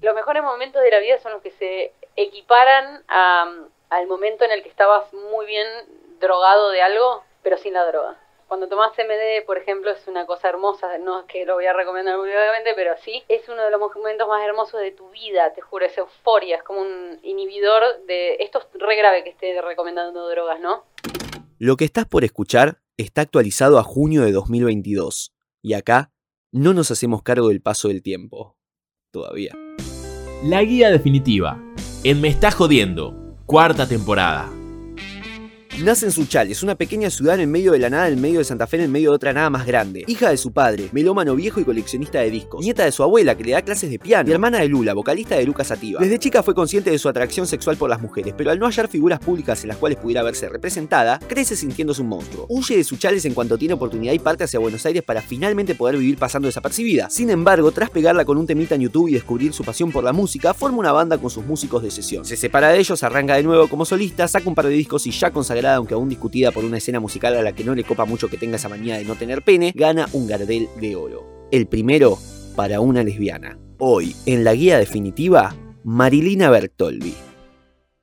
Los mejores momentos de la vida son los que se equiparan al momento en el que estabas muy bien drogado de algo, pero sin la droga. Cuando tomas CMD, por ejemplo, es una cosa hermosa, no es que lo voy a recomendar obviamente, pero sí, es uno de los momentos más hermosos de tu vida, te juro, es euforia, es como un inhibidor de... Esto es re grave que esté recomendando drogas, ¿no? Lo que estás por escuchar está actualizado a junio de 2022, y acá no nos hacemos cargo del paso del tiempo. Todavía. La guía definitiva. En Me está jodiendo. Cuarta temporada. Nace en Suchales, una pequeña ciudad en medio de la nada, en medio de Santa Fe, en medio de otra nada más grande. Hija de su padre, melómano viejo y coleccionista de discos. Nieta de su abuela, que le da clases de piano. Y hermana de Lula, vocalista de Lucas Sativa. Desde chica fue consciente de su atracción sexual por las mujeres, pero al no hallar figuras públicas en las cuales pudiera verse representada, crece sintiéndose un monstruo. Huye de Suchales en cuanto tiene oportunidad y parte hacia Buenos Aires para finalmente poder vivir pasando desapercibida. Sin embargo, tras pegarla con un temita en YouTube y descubrir su pasión por la música, forma una banda con sus músicos de sesión. Se separa de ellos, arranca de nuevo como solista, saca un par de discos y ya consagrada, aunque aún discutida por una escena musical a la que no le copa mucho que tenga esa manía de no tener pene, gana un Gardel de oro. El primero para una lesbiana. Hoy, en la guía definitiva, Marilina Bertoldi.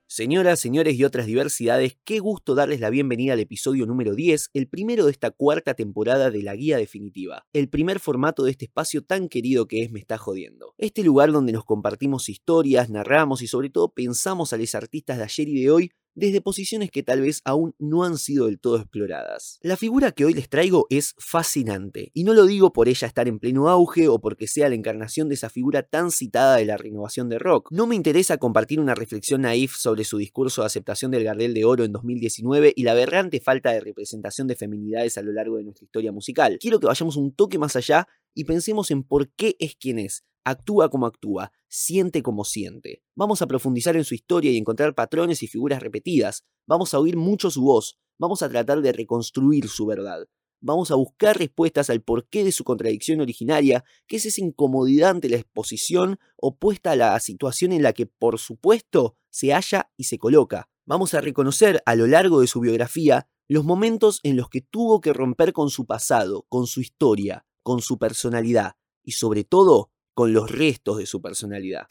Señoras, señores y otras diversidades, qué gusto darles la bienvenida al episodio número 10, el primero de esta cuarta temporada de la Guía Definitiva, el primer formato de este espacio tan querido que es Me está jodiendo. Este lugar donde nos compartimos historias, narramos y sobre todo pensamos a los artistas de ayer y de hoy desde posiciones que tal vez aún no han sido del todo exploradas. La figura que hoy les traigo es fascinante, y no lo digo por ella estar en pleno auge o porque sea la encarnación de esa figura tan citada de la renovación de rock. No me interesa compartir una reflexión naif sobre su discurso de aceptación del Gardel de Oro en 2019 y la aberrante falta de representación de feminidades a lo largo de nuestra historia musical. Quiero que vayamos un toque más allá y pensemos en por qué es quien es, actúa como actúa, siente como siente. Vamos a profundizar en su historia y encontrar patrones y figuras repetidas. Vamos a oír mucho su voz. Vamos a tratar de reconstruir su verdad. Vamos a buscar respuestas al porqué de su contradicción originaria, que es esa incomodidad ante la exposición opuesta a la situación en la que, por supuesto, se halla y se coloca. Vamos a reconocer a lo largo de su biografía los momentos en los que tuvo que romper con su pasado, con su historia, con su personalidad y sobre todo con los restos de su personalidad.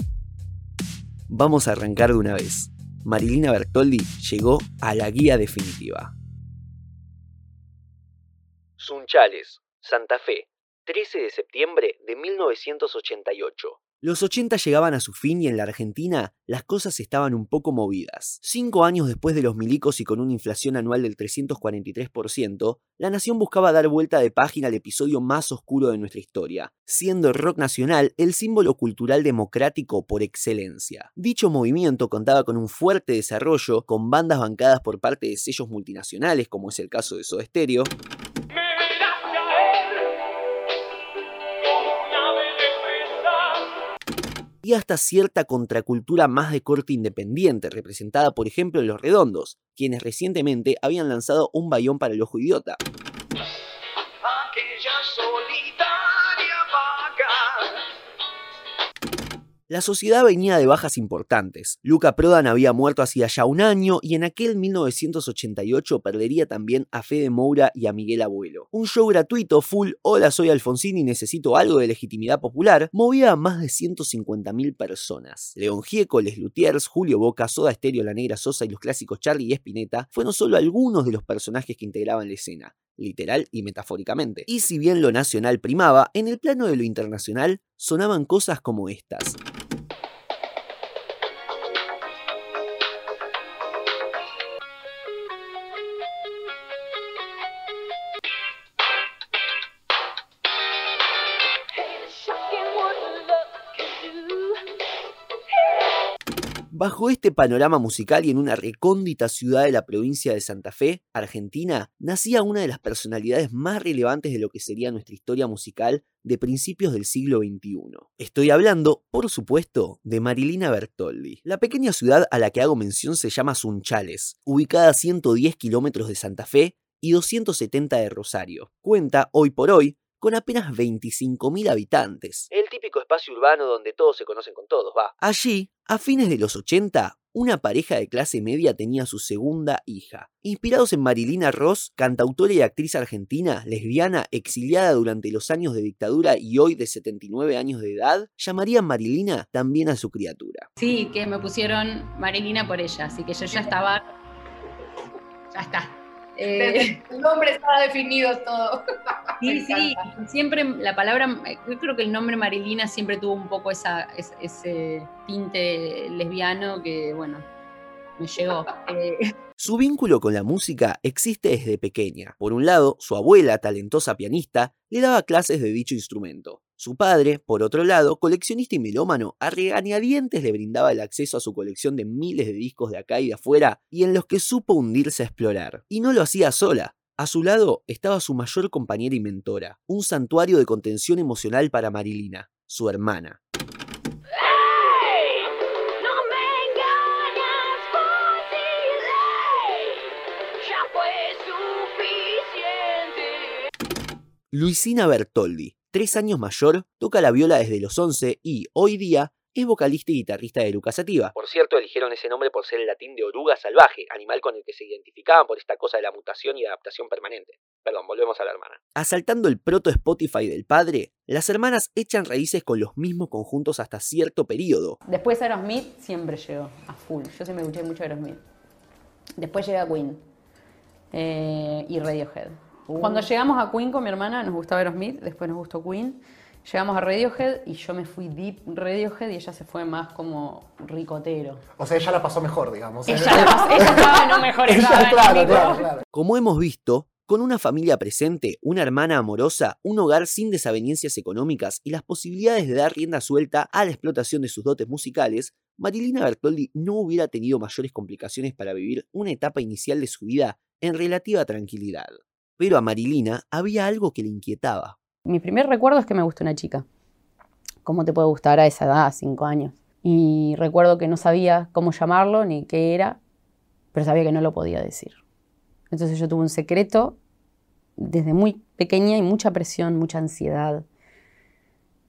Vamos a arrancar de una vez. Marilina Bertoldi llegó a la guía definitiva. Sunchales, Santa Fe, 13 de septiembre de 1988. Los 80 llegaban a su fin y en la Argentina las cosas estaban un poco movidas. Cinco años después de los milicos y con una inflación anual del 343%, la nación buscaba dar vuelta de página al episodio más oscuro de nuestra historia, siendo el rock nacional el símbolo cultural democrático por excelencia. Dicho movimiento contaba con un fuerte desarrollo, con bandas bancadas por parte de sellos multinacionales, como es el caso de Soda Stereo, y hasta cierta contracultura más de corte independiente, representada por ejemplo en Los Redondos, quienes recientemente habían lanzado un bayón para el ojo idiota. La sociedad venía de bajas importantes. Luca Prodan había muerto hacía ya un año y en aquel 1988 perdería también a Fede Moura y a Miguel Abuelo. Un show gratuito full Hola soy Alfonsín y necesito algo de legitimidad popular movía a más de 150.000 personas. León Gieco, Les Lutiers, Julio Boca, Soda Stereo, La Negra Sosa y los clásicos Charlie y Spinetta fueron solo algunos de los personajes que integraban la escena literal y metafóricamente. Y si bien lo nacional primaba, en el plano de lo internacional sonaban cosas como estas. Bajo este panorama musical y en una recóndita ciudad de la provincia de Santa Fe, Argentina, nacía una de las personalidades más relevantes de lo que sería nuestra historia musical de principios del siglo XXI. Estoy hablando, por supuesto, de Marilina Bertoldi. La pequeña ciudad a la que hago mención se llama Sunchales, ubicada a 110 kilómetros de Santa Fe y 270 de Rosario. Cuenta, hoy por hoy, con apenas 25.000 habitantes. El típico espacio urbano donde todos se conocen con todos, va. Allí, a fines de los 80, una pareja de clase media tenía su segunda hija. Inspirados en Marilina Ross, cantautora y actriz argentina, lesbiana, exiliada durante los años de dictadura y hoy de 79 años de edad, llamarían Marilina también a su criatura. Sí, que me pusieron Marilina por ella, así que yo ya estaba... Ya está. Eh, el nombre estaba definido todo. sí, sí, siempre la palabra, yo creo que el nombre Marilina siempre tuvo un poco esa, ese tinte lesbiano que, bueno, me llegó. Eh, su vínculo con la música existe desde pequeña. Por un lado, su abuela, talentosa pianista, le daba clases de dicho instrumento. Su padre, por otro lado, coleccionista y melómano, a regañadientes le brindaba el acceso a su colección de miles de discos de acá y de afuera, y en los que supo hundirse a explorar. Y no lo hacía sola. A su lado estaba su mayor compañera y mentora, un santuario de contención emocional para Marilina, su hermana. Luisina Bertoldi, tres años mayor, toca la viola desde los 11 y, hoy día, es vocalista y guitarrista de Lucas Sativa. Por cierto, eligieron ese nombre por ser el latín de oruga salvaje, animal con el que se identificaban por esta cosa de la mutación y adaptación permanente. Perdón, volvemos a la hermana. Asaltando el proto Spotify del padre, las hermanas echan raíces con los mismos conjuntos hasta cierto periodo. Después Aerosmith siempre llegó a full. Yo siempre escuché mucho Aerosmith. Después llega Queen eh, y Radiohead. Cuando llegamos a Queen con mi hermana, nos gustaba Aerosmith, después nos gustó Queen. Llegamos a Radiohead y yo me fui deep Radiohead y ella se fue más como ricotero. O sea, ella la pasó mejor, digamos. Ella, la pasó, ella estaba no mejor estaba claro, claro, claro. Como hemos visto, con una familia presente, una hermana amorosa, un hogar sin desavenencias económicas y las posibilidades de dar rienda suelta a la explotación de sus dotes musicales, Marilina Bertoldi no hubiera tenido mayores complicaciones para vivir una etapa inicial de su vida en relativa tranquilidad. Pero a Marilina había algo que le inquietaba. Mi primer recuerdo es que me gustó una chica. ¿Cómo te puede gustar a esa edad, cinco años? Y recuerdo que no sabía cómo llamarlo ni qué era, pero sabía que no lo podía decir. Entonces yo tuve un secreto desde muy pequeña y mucha presión, mucha ansiedad,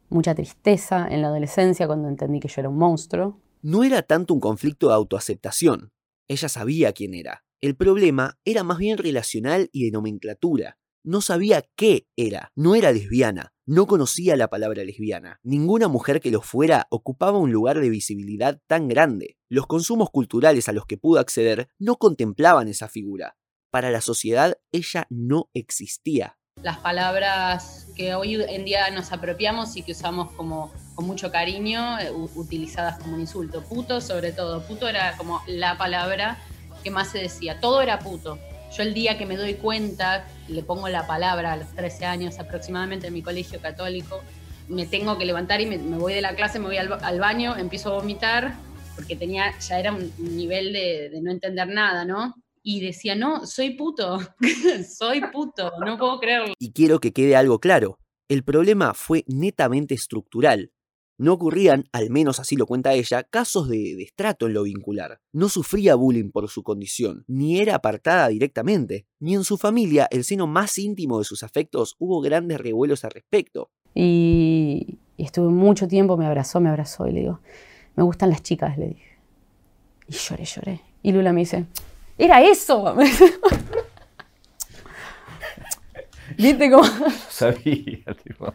mucha tristeza en la adolescencia cuando entendí que yo era un monstruo. No era tanto un conflicto de autoaceptación. Ella sabía quién era. El problema era más bien relacional y de nomenclatura. No sabía qué era, no era lesbiana, no conocía la palabra lesbiana. Ninguna mujer que lo fuera ocupaba un lugar de visibilidad tan grande. Los consumos culturales a los que pudo acceder no contemplaban esa figura. Para la sociedad ella no existía. Las palabras que hoy en día nos apropiamos y que usamos como con mucho cariño, eh, utilizadas como un insulto. Puto sobre todo. Puto era como la palabra más se decía. Todo era puto. Yo el día que me doy cuenta, le pongo la palabra a los 13 años aproximadamente en mi colegio católico, me tengo que levantar y me, voy de la clase, me voy al, baño, empiezo a vomitar, porque tenía, ya era un nivel de, de no entender nada, ¿no? Y decía, no, soy puto, soy puto, no puedo creerlo. Y quiero que quede algo claro, el problema fue netamente estructural. No ocurrían, al menos así lo cuenta ella, casos de destrato en lo vincular. No sufría bullying por su condición, ni era apartada directamente, ni en su familia, el seno más íntimo de sus afectos, hubo grandes revuelos al respecto. Y, estuve mucho tiempo, me abrazó, me abrazó y le digo, me gustan las chicas, le dije. Y lloré, lloré. Y Lula me dice, era eso. ¿Viste cómo? Sabía, tipo.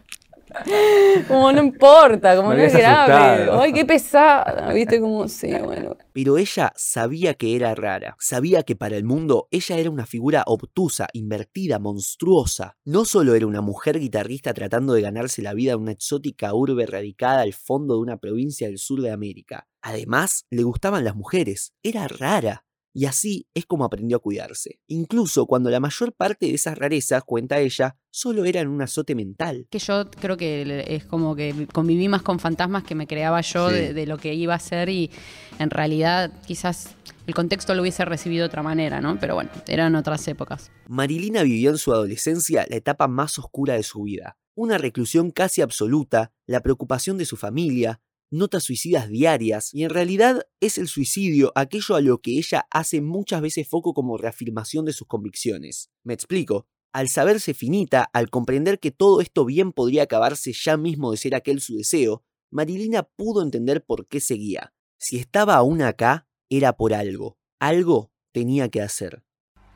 como no importa, como no es grave. Ay, qué pesada, ¿viste? Como, sí, bueno. Pero ella sabía que era rara. Sabía que para el mundo ella era una figura obtusa, invertida, monstruosa. No solo era una mujer guitarrista tratando de ganarse la vida en una exótica urbe radicada al fondo de una provincia del sur de América. Además, le gustaban las mujeres. Era rara y así es como aprendió a cuidarse. Incluso cuando la mayor parte de esas rarezas, cuenta ella, solo eran un azote mental. Que yo creo que es como que conviví más con fantasmas que me creaba yo de, lo que iba a ser y en realidad quizás el contexto lo hubiese recibido de otra manera, ¿no? Pero bueno, eran otras épocas. Marilina vivió en su adolescencia la etapa más oscura de su vida. Una reclusión casi absoluta, la preocupación de su familia, notas suicidas diarias y en realidad es el suicidio aquello a lo que ella hace muchas veces foco como reafirmación de sus convicciones. Me explico, al saberse finita, al comprender que todo esto bien podría acabarse ya mismo de ser aquel su deseo, Marilina pudo entender por qué seguía. Si estaba aún acá, era por algo. Algo tenía que hacer.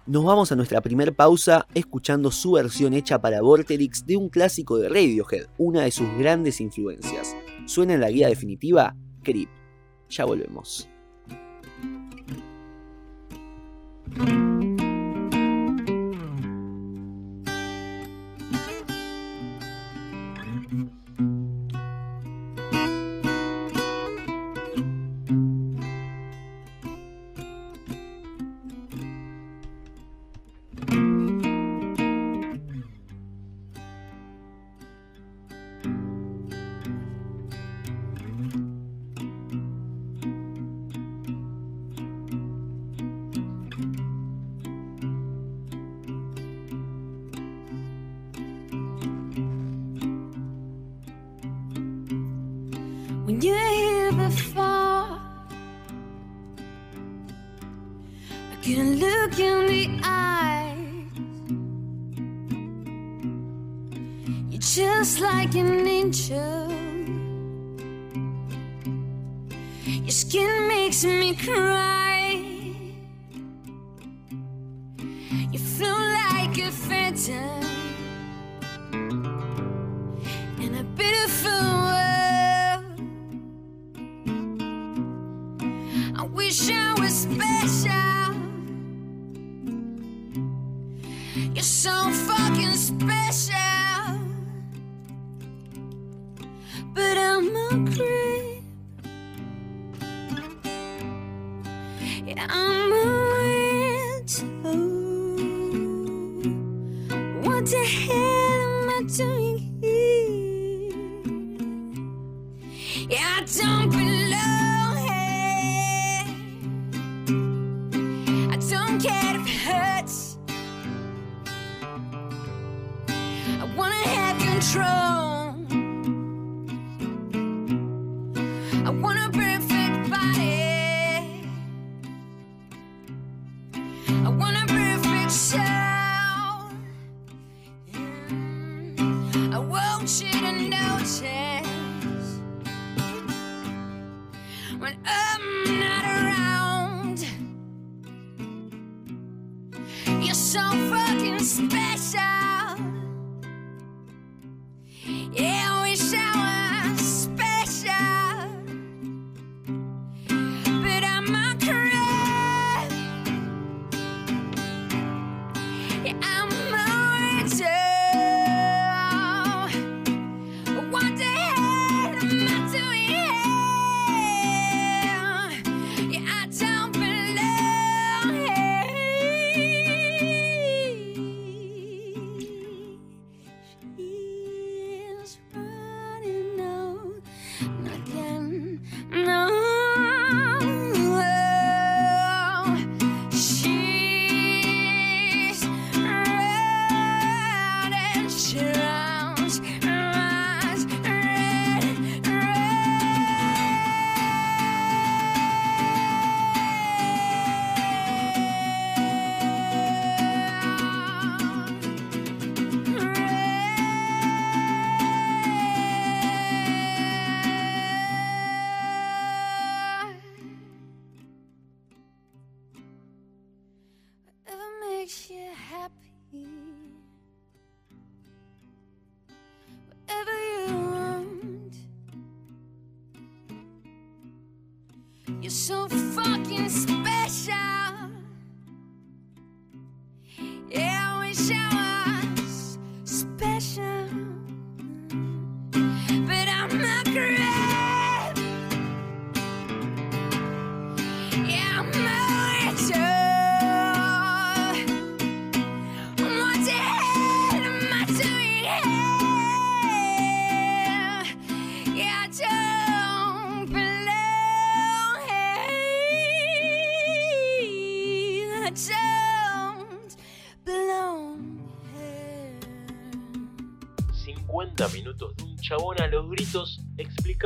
Nos vamos a nuestra primer pausa escuchando su versión hecha para Vorterix de un clásico de Radiohead, una de sus grandes influencias suena en la guía definitiva Creep. Ya volvemos. makes me cry. should've noticed when I'm not around. You're so fucking special.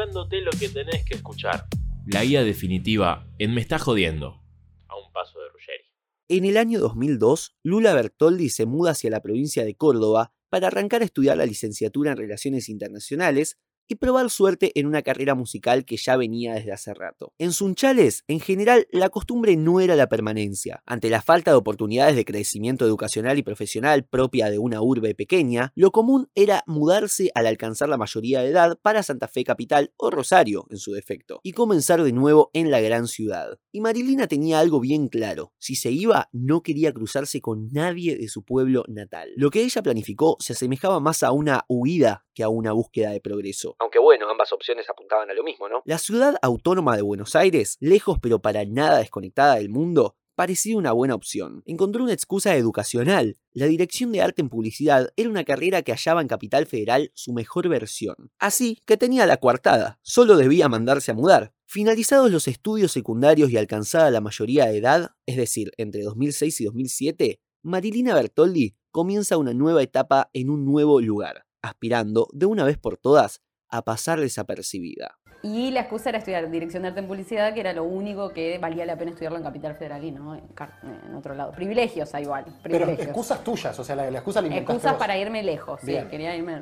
lo que tenés que escuchar. La guía definitiva en Me está jodiendo. A un paso de Ruggeri. En el año 2002, Lula Bertoldi se muda hacia la provincia de Córdoba para arrancar a estudiar la licenciatura en Relaciones Internacionales y probar suerte en una carrera musical que ya venía desde hace rato. En Sunchales, en general, la costumbre no era la permanencia. Ante la falta de oportunidades de crecimiento educacional y profesional propia de una urbe pequeña, lo común era mudarse al alcanzar la mayoría de edad para Santa Fe Capital o Rosario, en su defecto, y comenzar de nuevo en la gran ciudad. Y Marilina tenía algo bien claro. Si se iba, no quería cruzarse con nadie de su pueblo natal. Lo que ella planificó se asemejaba más a una huida que a una búsqueda de progreso. Aunque bueno, ambas opciones apuntaban a lo mismo, ¿no? La ciudad autónoma de Buenos Aires, lejos pero para nada desconectada del mundo, parecía una buena opción. Encontró una excusa educacional. La dirección de arte en publicidad era una carrera que hallaba en Capital Federal su mejor versión. Así que tenía la coartada, solo debía mandarse a mudar. Finalizados los estudios secundarios y alcanzada la mayoría de edad, es decir, entre 2006 y 2007, Marilina Bertoldi comienza una nueva etapa en un nuevo lugar, aspirando, de una vez por todas, a pasar desapercibida. Y la excusa era estudiar dirección de arte en publicidad, que era lo único que valía la pena estudiarlo en Capital Federal y no en, otro lado. Privilegios igual, Pero excusas tuyas, o sea, la, la excusa la inventaste Excusas vos. para irme lejos, sí, Bien. quería irme,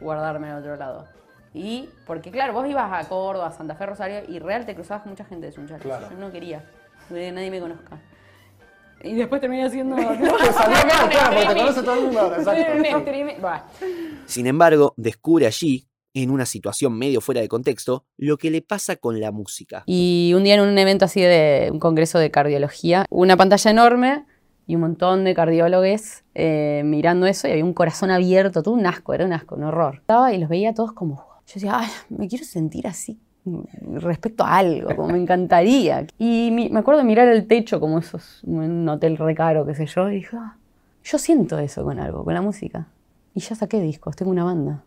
guardarme en otro lado. Y, porque claro, vos ibas a Córdoba, a Santa Fe, Rosario, y real te cruzabas con mucha gente de Sunchales. Claro. Yo no quería, que nadie me conozca. Y después terminé haciendo... Sin embargo, descubre allí, en una situación medio fuera de contexto, lo que le pasa con la música. Y un día en un evento así de un congreso de cardiología, una pantalla enorme y un montón de cardiólogos eh, mirando eso y había un corazón abierto, todo un asco, era un asco, un horror. Estaba y los veía todos como, yo decía, ay, me quiero sentir así mm, respecto a algo, como me encantaría. Y me acuerdo mirar el techo como esos, un hotel recaro, qué sé yo, y dije, "Ah, yo siento eso con algo, con la música. Y ya saqué discos, tengo una banda.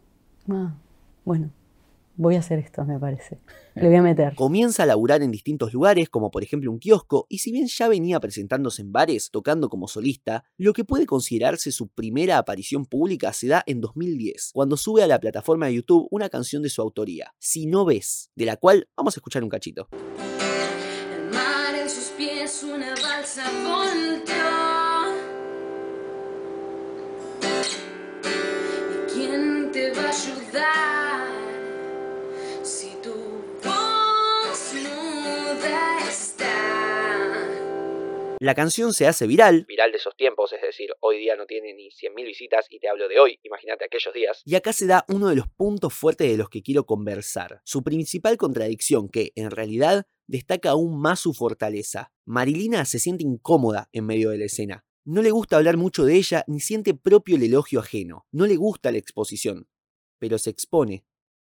Ah, bueno, voy a hacer esto, me parece. Le voy a meter. Comienza a laburar en distintos lugares, como por ejemplo un kiosco, y si bien ya venía presentándose en bares, tocando como solista, lo que puede considerarse su primera aparición pública se da en 2010, cuando sube a la plataforma de YouTube una canción de su autoría, Si no ves, de la cual vamos a escuchar un cachito. El mar en sus pies, una balsa volteó. ¿Y quién te va a ayudar La canción se hace viral, viral de esos tiempos, es decir, hoy día no tiene ni 100.000 visitas y te hablo de hoy, imagínate aquellos días. Y acá se da uno de los puntos fuertes de los que quiero conversar, su principal contradicción que, en realidad, destaca aún más su fortaleza. Marilina se siente incómoda en medio de la escena. No le gusta hablar mucho de ella ni siente propio el elogio ajeno. No le gusta la exposición. Pero se expone.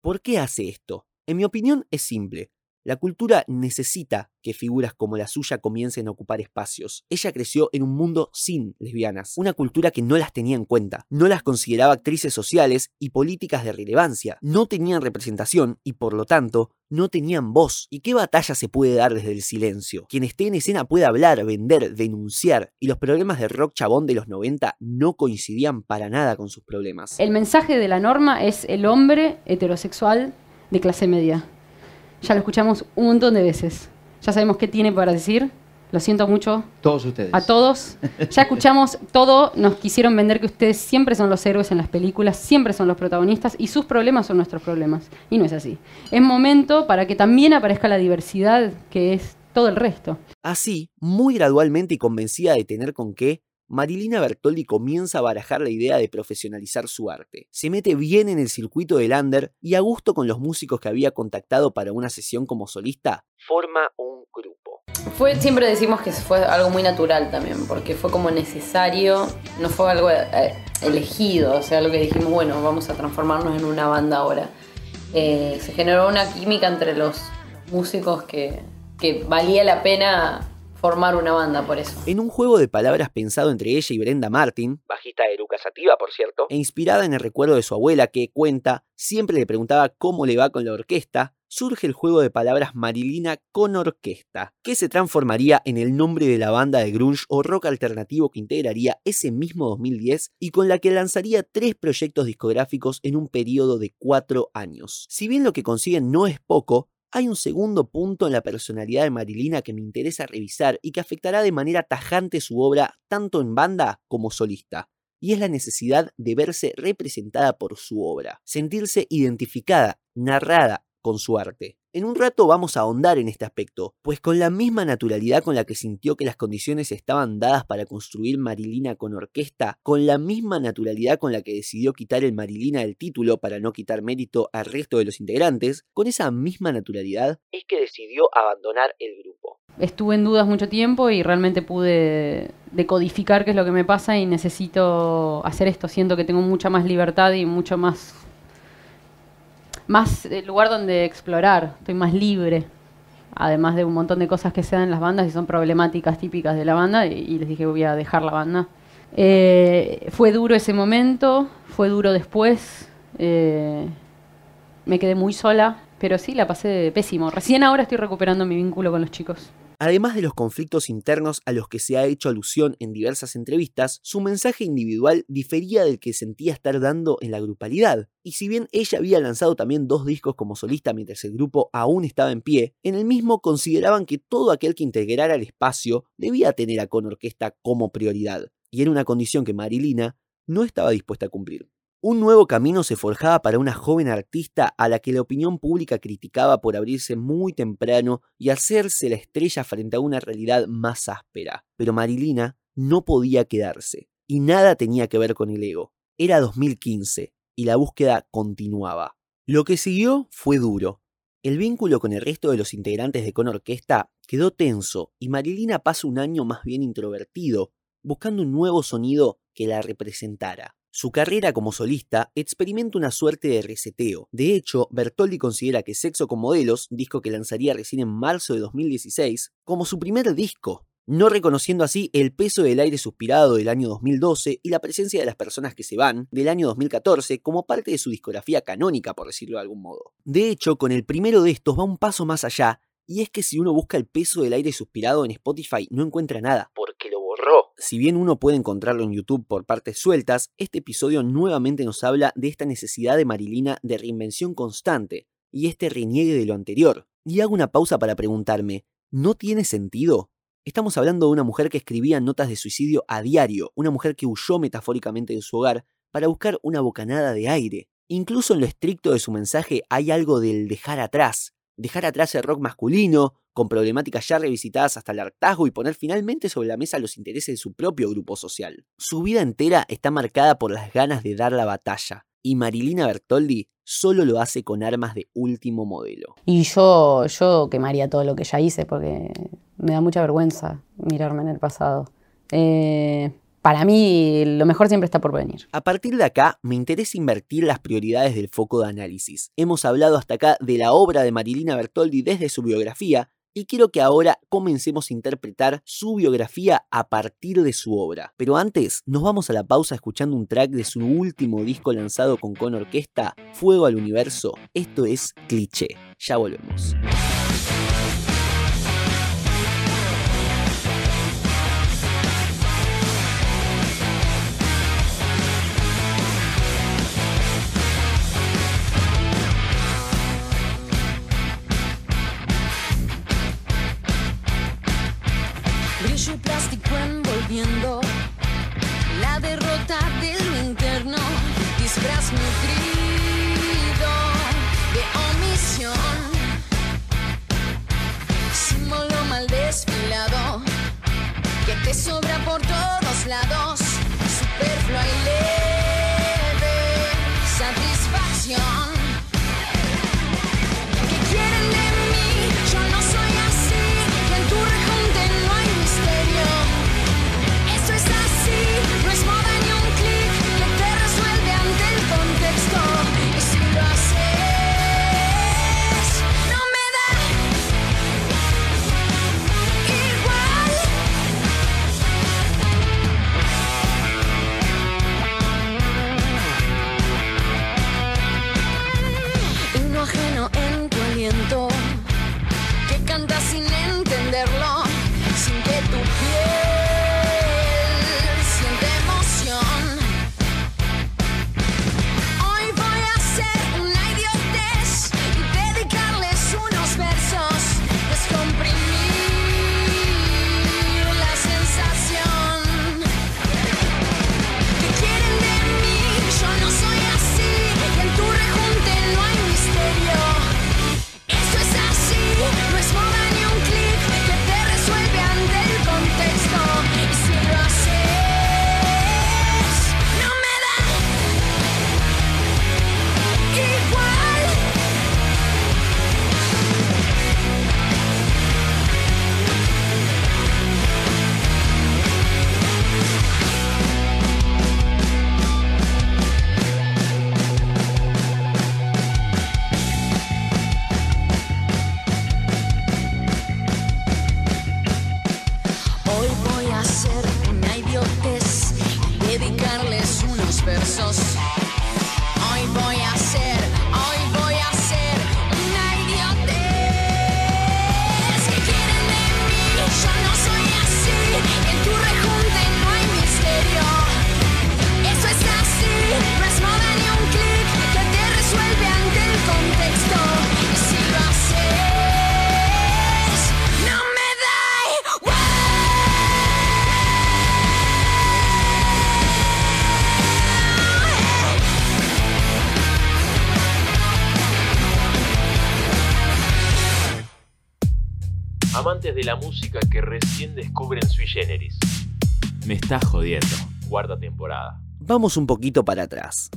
¿Por qué hace esto? En mi opinión es simple. La cultura necesita que figuras como la suya comiencen a ocupar espacios. Ella creció en un mundo sin lesbianas, una cultura que no las tenía en cuenta, no las consideraba actrices sociales y políticas de relevancia, no tenían representación y por lo tanto no tenían voz. ¿Y qué batalla se puede dar desde el silencio? Quien esté en escena puede hablar, vender, denunciar y los problemas de rock chabón de los 90 no coincidían para nada con sus problemas. El mensaje de la norma es el hombre heterosexual de clase media. Ya lo escuchamos un montón de veces. Ya sabemos qué tiene para decir. Lo siento mucho Todos ustedes. a todos. Ya escuchamos todo. Nos quisieron vender que ustedes siempre son los héroes en las películas, siempre son los protagonistas y sus problemas son nuestros problemas. Y no es así. Es momento para que también aparezca la diversidad que es todo el resto. Así, muy gradualmente y convencida de tener con qué, Marilina Bertoldi comienza a barajar la idea de profesionalizar su arte. Se mete bien en el circuito del under y a gusto con los músicos que había contactado para una sesión como solista, forma un grupo. Fue, siempre decimos que fue algo muy natural también, porque fue como necesario, no fue algo eh, elegido, o sea, algo que dijimos, bueno, vamos a transformarnos en una banda ahora. Eh, se generó una química entre los músicos que valía la pena formar una banda por eso. En un juego de palabras pensado entre ella y Brenda Martin, bajista de Lucas Sativa, por cierto, e inspirada en el recuerdo de su abuela que cuenta, siempre le preguntaba cómo le va con la orquesta, surge el juego de palabras Marilina con orquesta, que se transformaría en el nombre de la banda de grunge o rock alternativo que integraría ese mismo 2010 y con la que lanzaría tres proyectos discográficos en un periodo de cuatro años. Si bien lo que consiguen no es poco, hay un segundo punto en la personalidad de Marilina que me interesa revisar y que afectará de manera tajante su obra tanto en banda como solista. y es la necesidad de verse representada por su obra, sentirse identificada, narrada con su arte. En un rato vamos a ahondar en este aspecto, pues con la misma naturalidad con la que sintió que las condiciones estaban dadas para construir Marilina con orquesta, con la misma naturalidad con la que decidió quitar el Marilina del título para no quitar mérito al resto de los integrantes, con esa misma naturalidad es que decidió abandonar el grupo. Estuve en dudas mucho tiempo y realmente pude decodificar qué es lo que me pasa y necesito hacer esto. Siento que tengo mucha más libertad y mucho más más el lugar donde explorar, estoy más libre. Además de un montón de cosas que se dan en las bandas y son problemáticas típicas de la banda, y, les dije voy a dejar la banda. Eh, fue duro ese momento, fue duro después. eh, me quedé muy sola, pero sí, la pasé pésimo. Recién ahora estoy recuperando mi vínculo con los chicos. Además de los conflictos internos a los que se ha hecho alusión en diversas entrevistas, su mensaje individual difería del que sentía estar dando en la grupalidad. Y si bien ella había lanzado también dos discos como solista mientras el grupo aún estaba en pie, en el mismo consideraban que todo aquel que integrara el espacio debía tener a Con Orquesta como prioridad, y era una condición que Marilina no estaba dispuesta a cumplir. Un nuevo camino se forjaba para una joven artista a la que la opinión pública criticaba por abrirse muy temprano y hacerse la estrella frente a una realidad más áspera. Pero Marilina no podía quedarse, y nada tenía que ver con el ego. Era 2015, y la búsqueda continuaba. Lo que siguió fue duro. El vínculo con el resto de los integrantes de Con Orquesta quedó tenso, y Marilina pasa un año más bien introvertido, buscando un nuevo sonido que la representara. Su carrera como solista experimenta una suerte de reseteo. De hecho, Bertoldi considera que Sexo con Modelos, disco que lanzaría recién en marzo de 2016, como su primer disco, no reconociendo así el peso del aire suspirado del año 2012 y la presencia de las personas que se van del año 2014 como parte de su discografía canónica, por decirlo de algún modo. De hecho, con el primero de estos va un paso más allá, y es que si uno busca el peso del aire suspirado en Spotify no encuentra nada, porque lo Si bien uno puede encontrarlo en YouTube por partes sueltas, este episodio nuevamente nos habla de esta necesidad de Marilina de reinvención constante, y este reniegue de lo anterior. Y hago una pausa para preguntarme, ¿no tiene sentido? Estamos hablando de una mujer que escribía notas de suicidio a diario, una mujer que huyó metafóricamente de su hogar para buscar una bocanada de aire. Incluso en lo estricto de su mensaje hay algo del dejar atrás, dejar atrás el rock masculino, con problemáticas ya revisitadas hasta el hartazgo y poner finalmente sobre la mesa los intereses de su propio grupo social. Su vida entera está marcada por las ganas de dar la batalla, y Marilina Bertoldi solo lo hace con armas de último modelo. Y yo, yo quemaría todo lo que ya hice porque me da mucha vergüenza mirarme en el pasado. Eh, para mí, lo mejor siempre está por venir. A partir de acá, me interesa invertir las prioridades del foco de análisis. Hemos hablado hasta acá de la obra de Marilina Bertoldi desde su biografía, y quiero que ahora comencemos a interpretar su biografía a partir de su obra. Pero antes, nos vamos a la pausa escuchando un track de su último disco lanzado con Con Orquesta, Fuego al Universo. Esto es Cliché. Ya volvemos. Te sobra por todos lados, Me está jodiendo. Cuarta temporada. Vamos un poquito para atrás.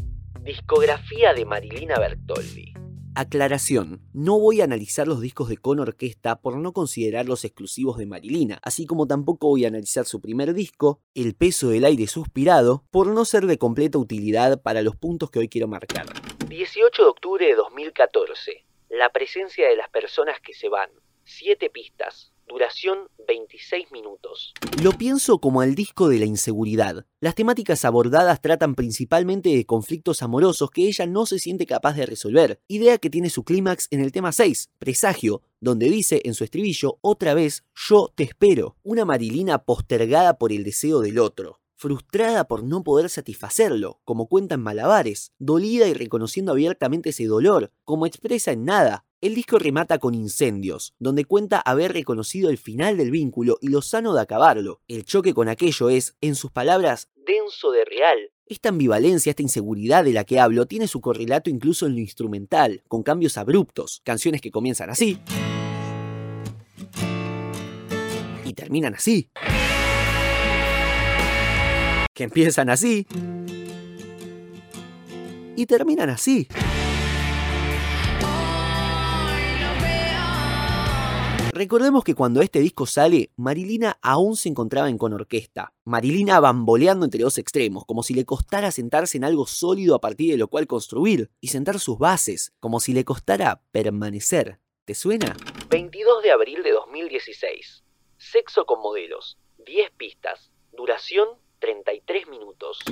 Discografía de Marilina Bertoldi. Aclaración, no voy a analizar los discos de Con Orquesta por no considerarlos exclusivos de Marilina, así como tampoco voy a analizar su primer disco, El peso del aire suspirado, por no ser de completa utilidad para los puntos que hoy quiero marcar. 18 de octubre de 2014. La presencia de las personas que se van. 7 pistas. Duración 26 minutos. Lo pienso como el disco de la inseguridad. Las temáticas abordadas tratan principalmente de conflictos amorosos que ella no se siente capaz de resolver, idea que tiene su clímax en el tema 6, Presagio, donde dice en su estribillo otra vez yo te espero, una Marilina postergada por el deseo del otro frustrada por no poder satisfacerlo, como cuenta en Malabares, dolida y reconociendo abiertamente ese dolor, como expresa en Nada. El disco remata con Incendios, donde cuenta haber reconocido el final del vínculo y lo sano de acabarlo. El choque con aquello es, en sus palabras, denso de real. Esta ambivalencia, esta inseguridad de la que hablo, tiene su correlato incluso en lo instrumental, con cambios abruptos, canciones que comienzan así y terminan así empiezan así y terminan así. Recordemos que cuando este disco sale, Marilina aún se encontraba en con orquesta. Marilina bamboleando entre dos extremos, como si le costara sentarse en algo sólido a partir de lo cual construir y sentar sus bases, como si le costara permanecer. ¿Te suena? 22 de abril de 2016. Sexo con modelos. 10 pistas.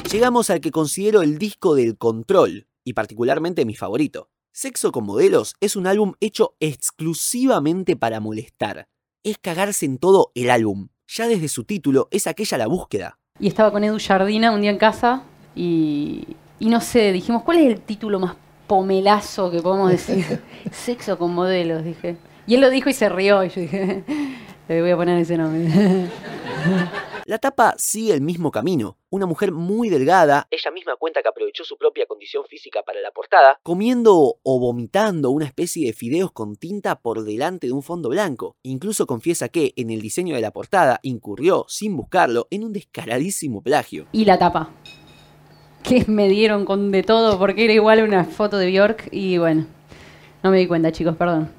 Duración 33 minutos. Llegamos al que considero el disco del control, y particularmente mi favorito. Sexo con modelos es un álbum hecho exclusivamente para molestar. Es cagarse en todo el álbum. Ya desde su título es aquella la búsqueda. Y estaba con Edu Jardina un día en casa y, y no sé, dijimos, ¿cuál es el título más pomelazo que podemos decir? Sexo con modelos, dije. Y él lo dijo y se rió y yo dije, le voy a poner ese nombre. La tapa sigue el mismo camino. Una mujer muy delgada, ella misma cuenta que aprovechó su propia condición física para la portada, comiendo o vomitando una especie de fideos con tinta por delante de un fondo blanco. Incluso confiesa que en el diseño de la portada incurrió, sin buscarlo, en un descaradísimo plagio. Y la tapa. Que me dieron con de todo porque era igual una foto de Bjork y bueno, no me di cuenta chicos, perdón.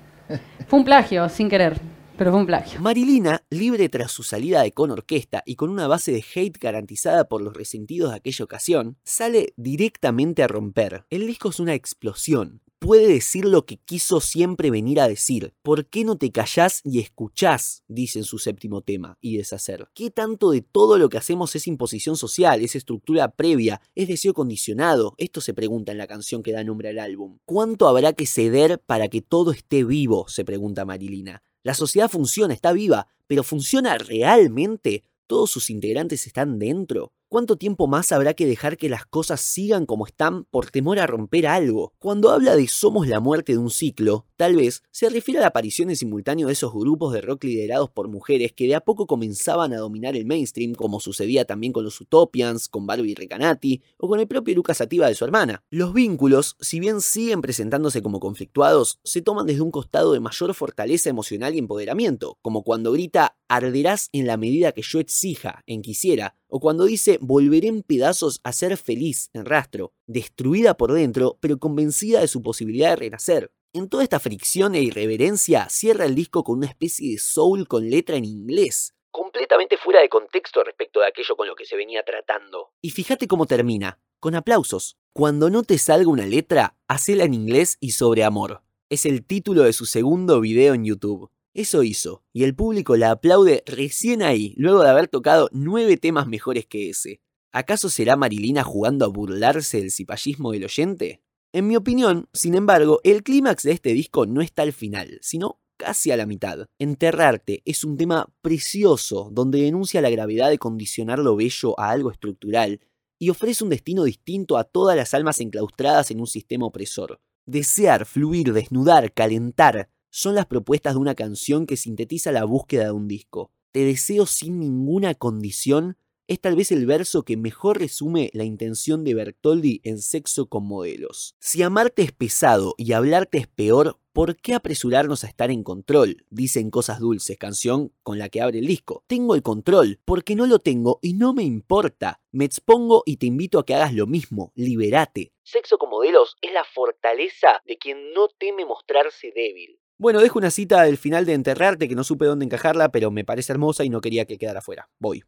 Fue un plagio, sin querer pero fue un plagio. Marilina, libre tras su salida de Con Orquesta y con una base de hate garantizada por los resentidos de aquella ocasión, sale directamente a romper. El disco es una explosión. Puede decir lo que quiso siempre venir a decir. ¿Por qué no te callás y escuchás? Dice en su séptimo tema, y deshacer. ¿Qué tanto de todo lo que hacemos es imposición social, es estructura previa, es deseo condicionado? Esto se pregunta en la canción que da nombre al álbum. ¿Cuánto habrá que ceder para que todo esté vivo? se pregunta Marilina. La sociedad funciona, está viva, pero ¿funciona realmente? ¿Todos sus integrantes están dentro? ¿Cuánto tiempo más habrá que dejar que las cosas sigan como están por temor a romper algo? Cuando habla de somos la muerte de un ciclo, tal vez se refiere a la aparición en simultáneo de esos grupos de rock liderados por mujeres que de a poco comenzaban a dominar el mainstream, como sucedía también con los Utopians, con Barbie Recanati o con el propio Lucas Sativa de su hermana. Los vínculos, si bien siguen presentándose como conflictuados, se toman desde un costado de mayor fortaleza emocional y empoderamiento, como cuando grita arderás en la medida que yo exija, en quisiera, o cuando dice volveré en pedazos a ser feliz en rastro, destruida por dentro, pero convencida de su posibilidad de renacer. En toda esta fricción e irreverencia cierra el disco con una especie de soul con letra en inglés, completamente fuera de contexto respecto de aquello con lo que se venía tratando. Y fíjate cómo termina, con aplausos. Cuando no te salga una letra, hacela en inglés y sobre amor. Es el título de su segundo video en YouTube. Eso hizo, y el público la aplaude recién ahí, luego de haber tocado nueve temas mejores que ese. ¿Acaso será Marilina jugando a burlarse del cipallismo del oyente? En mi opinión, sin embargo, el clímax de este disco no está al final, sino casi a la mitad. Enterrarte es un tema precioso donde denuncia la gravedad de condicionar lo bello a algo estructural y ofrece un destino distinto a todas las almas enclaustradas en un sistema opresor. Desear, fluir, desnudar, calentar, son las propuestas de una canción que sintetiza la búsqueda de un disco. Te deseo sin ninguna condición es tal vez el verso que mejor resume la intención de Bertoldi en Sexo con Modelos. Si amarte es pesado y hablarte es peor, ¿Por qué apresurarnos a estar en control? Dicen Cosas Dulces, canción con la que abre el disco. Tengo el control, porque no lo tengo y no me importa. Me expongo y te invito a que hagas lo mismo, liberate. Sexo con modelos es la fortaleza de quien no teme mostrarse débil. Bueno, dejo una cita del final de Enterrarte que no supe dónde encajarla, pero me parece hermosa y no quería que quedara fuera. Voy.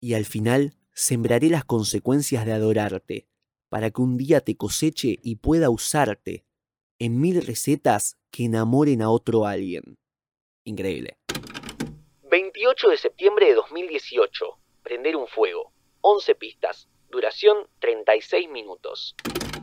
Y al final, sembraré las consecuencias de adorarte, para que un día te coseche y pueda usarte en mil recetas que enamoren a otro alguien. Increíble. 28 de septiembre de 2018. Prender un fuego. 11 pistas. Duración 36 minutos.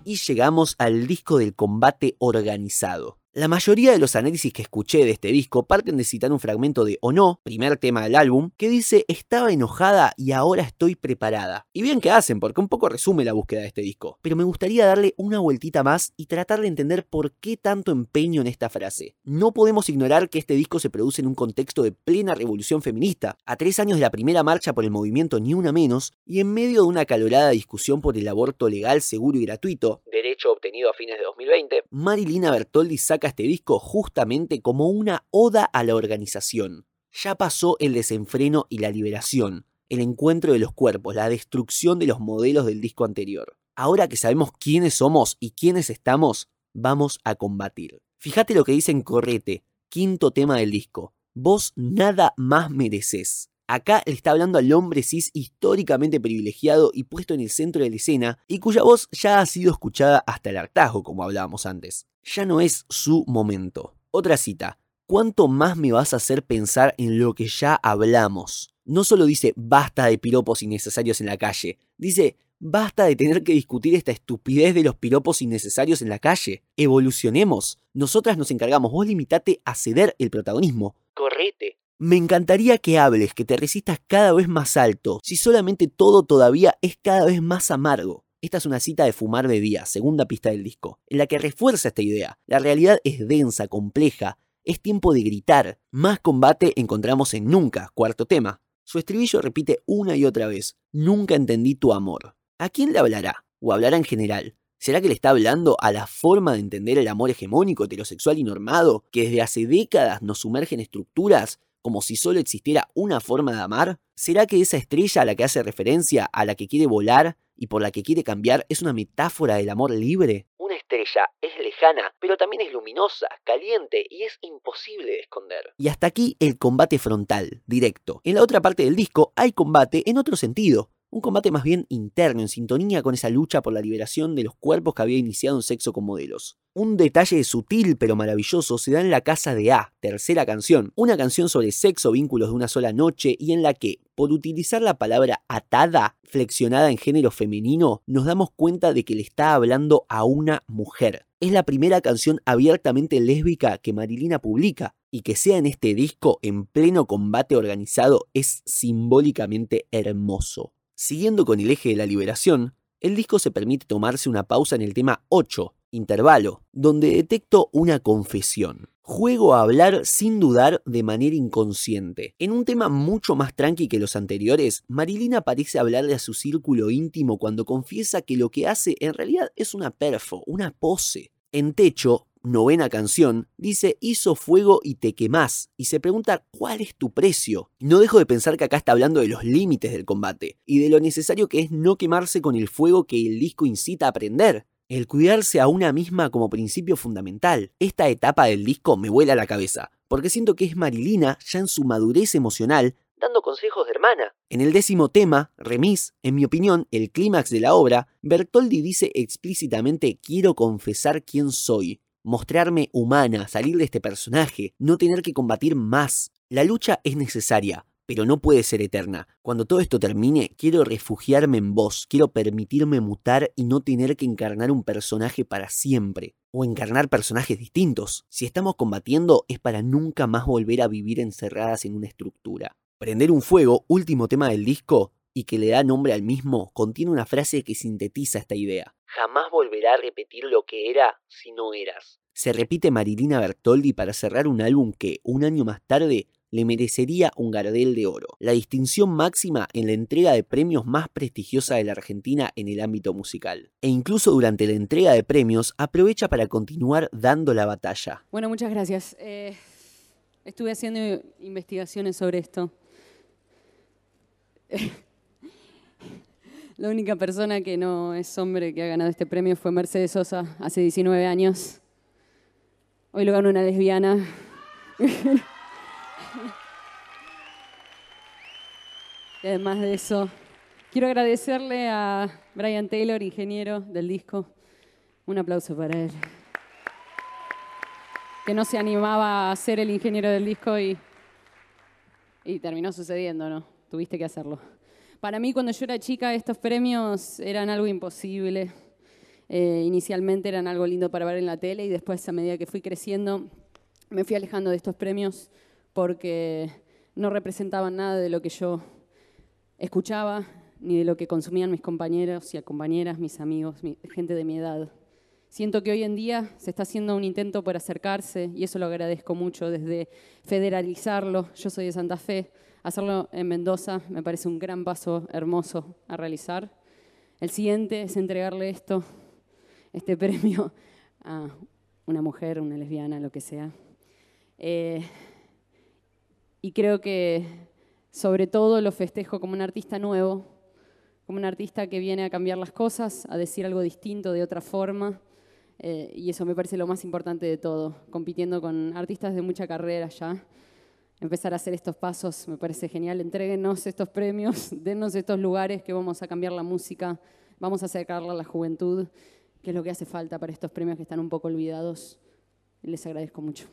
Y llegamos al disco del combate organizado. La mayoría de los análisis que escuché de este disco parten de citar un fragmento de O No, primer tema del álbum, que dice estaba enojada y ahora estoy preparada. Y bien que hacen, porque un poco resume la búsqueda de este disco. Pero me gustaría darle una vueltita más y tratar de entender por qué tanto empeño en esta frase. No podemos ignorar que este disco se produce en un contexto de plena revolución feminista, a tres años de la primera marcha por el movimiento Ni Una Menos, y en medio de una calorada discusión por el aborto legal, seguro y gratuito, derecho obtenido a fines de 2020, Marilina Bertoldi saca este disco justamente como una oda a la organización. Ya pasó el desenfreno y la liberación, el encuentro de los cuerpos, la destrucción de los modelos del disco anterior. Ahora que sabemos quiénes somos y quiénes estamos, vamos a combatir. Fíjate lo que dice en Correte, quinto tema del disco. Vos nada más mereces. Acá le está hablando al hombre cis históricamente privilegiado y puesto en el centro de la escena, y cuya voz ya ha sido escuchada hasta el hartazgo, como hablábamos antes. Ya no es su momento. Otra cita. ¿Cuánto más me vas a hacer pensar en lo que ya hablamos? No solo dice basta de piropos innecesarios en la calle, dice basta de tener que discutir esta estupidez de los piropos innecesarios en la calle. Evolucionemos. Nosotras nos encargamos, vos limitate a ceder el protagonismo. Correte. Me encantaría que hables, que te resistas cada vez más alto, si solamente todo todavía es cada vez más amargo. Esta es una cita de Fumar de Día, segunda pista del disco, en la que refuerza esta idea. La realidad es densa, compleja, es tiempo de gritar. Más combate encontramos en Nunca, cuarto tema. Su estribillo repite una y otra vez, Nunca entendí tu amor. ¿A quién le hablará? ¿O hablará en general? ¿Será que le está hablando a la forma de entender el amor hegemónico, heterosexual y normado, que desde hace décadas nos sumerge en estructuras como si solo existiera una forma de amar? ¿Será que esa estrella a la que hace referencia, a la que quiere volar y por la que quiere cambiar, es una metáfora del amor libre? Una estrella es lejana, pero también es luminosa, caliente y es imposible de esconder. Y hasta aquí el combate frontal, directo. En la otra parte del disco hay combate en otro sentido. Un combate más bien interno, en sintonía con esa lucha por la liberación de los cuerpos que había iniciado en sexo con modelos. Un detalle sutil pero maravilloso se da en La Casa de A, tercera canción, una canción sobre sexo, vínculos de una sola noche y en la que, por utilizar la palabra atada, flexionada en género femenino, nos damos cuenta de que le está hablando a una mujer. Es la primera canción abiertamente lésbica que Marilina publica, y que sea en este disco en pleno combate organizado es simbólicamente hermoso. Siguiendo con el eje de la liberación, el disco se permite tomarse una pausa en el tema 8, intervalo, donde detecto una confesión. Juego a hablar sin dudar de manera inconsciente. En un tema mucho más tranqui que los anteriores, Marilina parece hablarle a su círculo íntimo cuando confiesa que lo que hace en realidad es una perfo, una pose. En techo, novena canción, dice hizo fuego y te quemás, y se pregunta cuál es tu precio. No dejo de pensar que acá está hablando de los límites del combate, y de lo necesario que es no quemarse con el fuego que el disco incita a prender. El cuidarse a una misma como principio fundamental. Esta etapa del disco me vuela la cabeza, porque siento que es Marilina, ya en su madurez emocional, dando consejos de hermana. En el décimo tema, Remis, en mi opinión, el clímax de la obra, Bertoldi dice explícitamente quiero confesar quién soy, mostrarme humana, salir de este personaje, no tener que combatir más. La lucha es necesaria, pero no puede ser eterna. Cuando todo esto termine, quiero refugiarme en vos, quiero permitirme mutar y no tener que encarnar un personaje para siempre, o encarnar personajes distintos. Si estamos combatiendo es para nunca más volver a vivir encerradas en una estructura. Prender un fuego, último tema del disco, y que le da nombre al mismo, contiene una frase que sintetiza esta idea. Jamás volverá a repetir lo que era si no eras. Se repite Marilina Bertoldi para cerrar un álbum que, un año más tarde, le merecería un Gardel de Oro, la distinción máxima en la entrega de premios más prestigiosa de la Argentina en el ámbito musical. E incluso durante la entrega de premios aprovecha para continuar dando la batalla. Bueno, muchas gracias. Eh, estuve haciendo investigaciones sobre esto. La única persona que no es hombre que ha ganado este premio fue Mercedes Sosa hace 19 años. Hoy lo ganó una lesbiana. y además de eso, quiero agradecerle a Brian Taylor, ingeniero del disco. Un aplauso para él. Que no se animaba a ser el ingeniero del disco y, y terminó sucediendo, ¿no? Tuviste que hacerlo. Para mí, cuando yo era chica, estos premios eran algo imposible. Eh, inicialmente eran algo lindo para ver en la tele y después, a medida que fui creciendo, me fui alejando de estos premios porque no representaban nada de lo que yo escuchaba ni de lo que consumían mis compañeros y compañeras, mis amigos, mi- gente de mi edad. Siento que hoy en día se está haciendo un intento por acercarse y eso lo agradezco mucho desde federalizarlo. Yo soy de Santa Fe. Hacerlo en Mendoza me parece un gran paso hermoso a realizar. El siguiente es entregarle esto, este premio, a una mujer, una lesbiana, lo que sea. Eh, y creo que sobre todo lo festejo como un artista nuevo, como un artista que viene a cambiar las cosas, a decir algo distinto de otra forma. eh, y eso me parece lo más importante de todo, compitiendo con artistas de mucha carrera ya. Empezar a hacer estos pasos me parece genial. Entréguenos estos premios, dennos estos lugares que vamos a cambiar la música, vamos a acercarla a la juventud, que es lo que hace falta para estos premios que están un poco olvidados. Les agradezco mucho.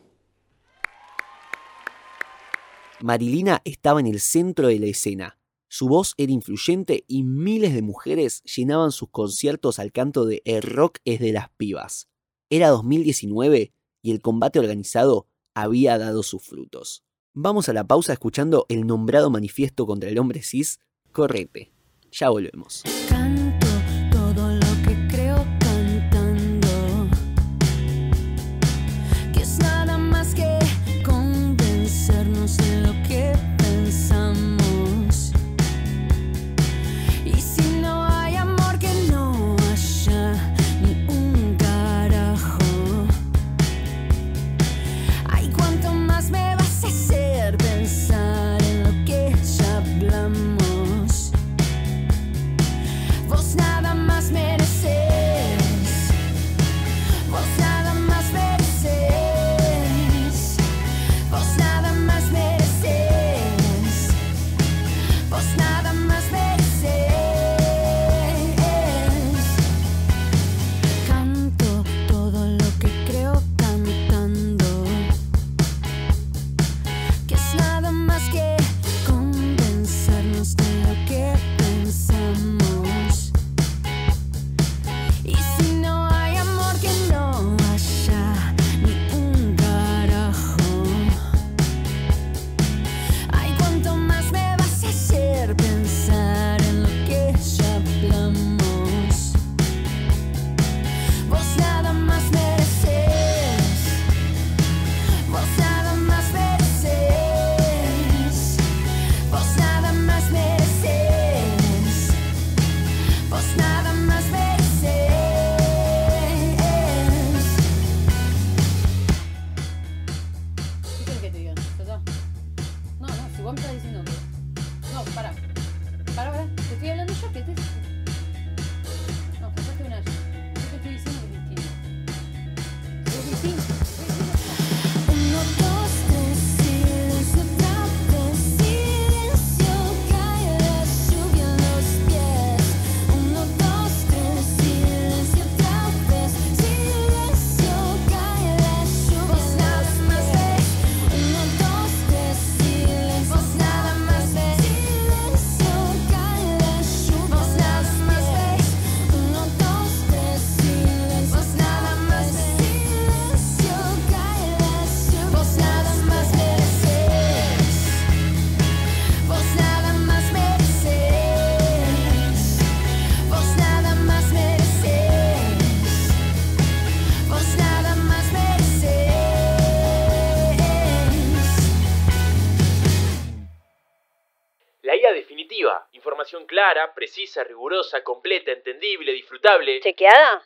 Marilina estaba en el centro de la escena. Su voz era influyente y miles de mujeres llenaban sus conciertos al canto de El rock es de las pibas. Era 2019 y el combate organizado había dado sus frutos. Vamos a la pausa escuchando el nombrado manifiesto contra el hombre cis, Correte. Ya volvemos. Precisa, rigurosa, completa, entendible, disfrutable. ¿Chequeada?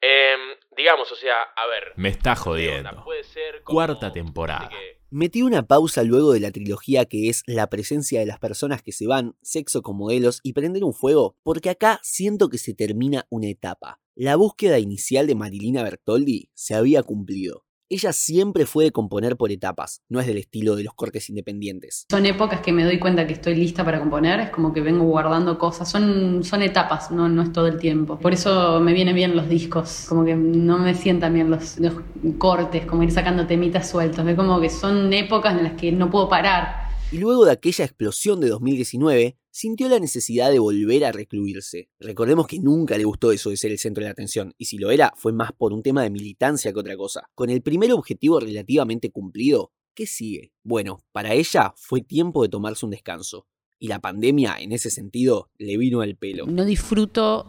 Em, digamos, o sea, a ver. Me está jodiendo. Puede ser como- Cuarta temporada. Metí una pausa luego de la trilogía que es la presencia de las personas que se van, sexo con modelos y prender un fuego, porque acá siento que se termina una etapa. La búsqueda inicial de Marilina Bertoldi se había cumplido. Ella siempre fue de componer por etapas, no es del estilo de los cortes independientes. Son épocas que me doy cuenta que estoy lista para componer, es como que vengo guardando cosas, son, son etapas, no, no es todo el tiempo. Por eso me vienen bien los discos, como que no me sientan bien los, los cortes, como ir sacando temitas sueltos, es como que son épocas en las que no puedo parar. Y luego de aquella explosión de 2019, sintió la necesidad de volver a recluirse. Recordemos que nunca le gustó eso de ser el centro de la atención, y si lo era, fue más por un tema de militancia que otra cosa. Con el primer objetivo relativamente cumplido, ¿qué sigue? Bueno, para ella fue tiempo de tomarse un descanso. Y la pandemia, en ese sentido, le vino al pelo. No disfruto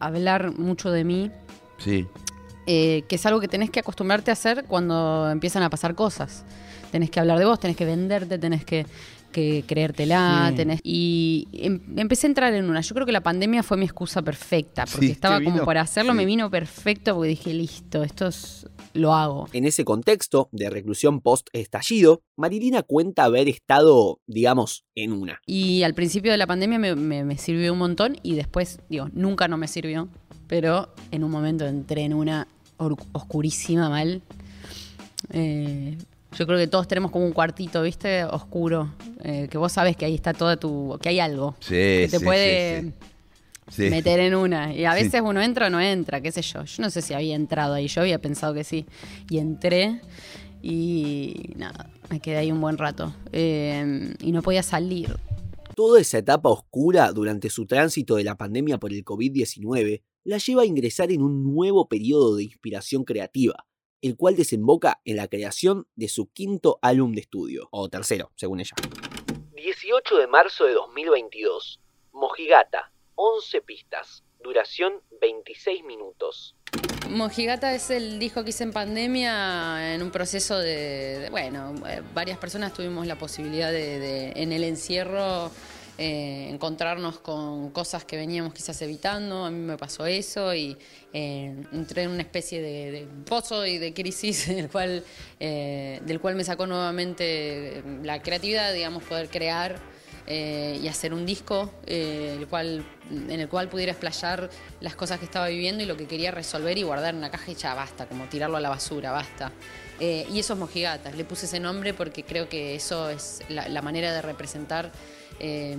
hablar mucho de mí, Sí. eh, que es algo que tenés que acostumbrarte a hacer cuando empiezan a pasar cosas. Tenés que hablar de vos, tenés que venderte, tenés que, que creértela, Sí. tenés... Y em- empecé a entrar en una. Yo creo que la pandemia fue mi excusa perfecta, porque Sí, estaba ¿te como para hacerlo, Sí. me vino perfecto, porque dije, listo, esto es... lo hago. En ese contexto de reclusión post-estallido, Marilina cuenta haber estado, digamos, en una. Y al principio de la pandemia me, me- me sirvió un montón y después, digo, nunca no me sirvió, pero en un momento entré en una oscurísima mal. Eh, yo creo que todos tenemos como un cuartito, ¿viste? Oscuro, eh, que vos sabes que ahí está toda tu... que hay algo Sí, que te sí, puede sí, sí. Sí. meter en una. Y a Sí. veces uno entra o no entra, qué sé yo. Yo no sé si había entrado ahí, yo había pensado que sí. Y entré y nada, me quedé ahí un buen rato. Eh, y no podía salir. Toda esa etapa oscura durante su tránsito de la pandemia por el COVID-19 la lleva a ingresar en un nuevo periodo de inspiración creativa, el cual desemboca en la creación de su quinto álbum de estudio, o tercero, según ella. 18 de marzo de 2022. Mojigata, 11 pistas, duración 26 minutos. Mojigata es el disco que hice en pandemia en un proceso de, de- bueno, eh, varias personas tuvimos la posibilidad de, de, en el encierro eh, encontrarnos con cosas que veníamos quizás evitando, a mí me pasó eso y eh, entré en una especie de, pozo y de crisis del cual, eh, del cual me sacó nuevamente la creatividad, digamos, poder crear y hacer un disco el cual, en el cual pudiera explayar las cosas que estaba viviendo y lo que quería resolver y guardar en una caja y ya basta, como tirarlo a la basura, basta. Eh, y eso es Mojigatas, le puse ese nombre porque creo que eso es la manera de representar eh,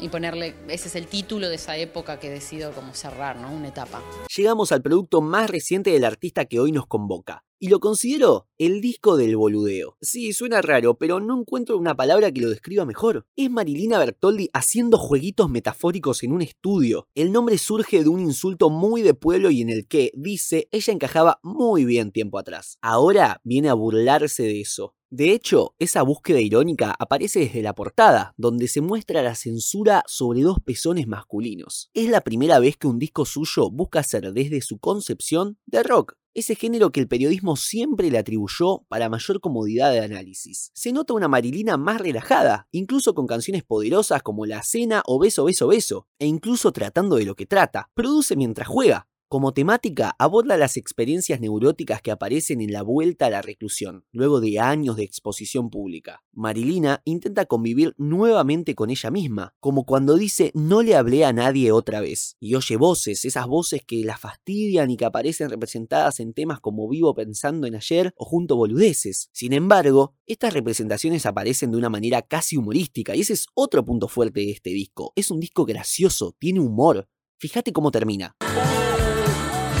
y ponerle, ese es el título de esa época que decido como cerrar, ¿no? Una etapa. Llegamos al producto más reciente del artista que hoy nos convoca. Y lo considero el disco del boludeo. Sí, suena raro, pero no encuentro una palabra que lo describa mejor. Es Marilina Bertoldi haciendo jueguitos metafóricos en un estudio. El nombre surge de un insulto muy de pueblo y en el que, dice, ella encajaba muy bien tiempo atrás. Ahora viene a burlarse de eso. De hecho, esa búsqueda irónica aparece desde la portada, donde se muestra la censura sobre dos pezones masculinos. Es la primera vez que un disco suyo busca ser desde su concepción de rock, ese género que el periodismo siempre le atribuyó para mayor comodidad de análisis. Se nota una Marilina más relajada, incluso con canciones poderosas como La Cena o Beso, Beso, Beso, e incluso tratando de lo que trata. Produce mientras juega, como temática, aborda las experiencias neuróticas que aparecen en la vuelta a la reclusión, luego de años de exposición pública. Marilina intenta convivir nuevamente con ella misma, como cuando dice no le hablé a nadie otra vez, y oye voces, esas voces que la fastidian y que aparecen representadas en temas como Vivo pensando en ayer o Junto boludeces. Sin embargo, estas representaciones aparecen de una manera casi humorística, y ese es otro punto fuerte de este disco. Es un disco gracioso, tiene humor. Fíjate cómo termina.